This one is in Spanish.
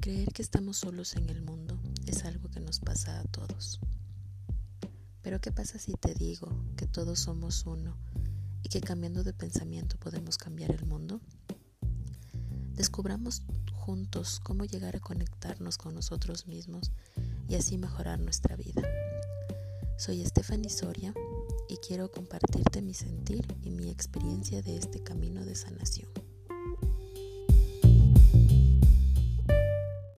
Creer que estamos solos en el mundo es algo que nos pasa a todos. Pero ¿qué pasa si te digo que todos somos uno y que cambiando de pensamiento podemos cambiar el mundo? Descubramos juntos cómo llegar a conectarnos con nosotros mismos y así mejorar nuestra vida. Soy Stephanie Soria y quiero compartirte mi sentir y mi experiencia de este camino de sanación.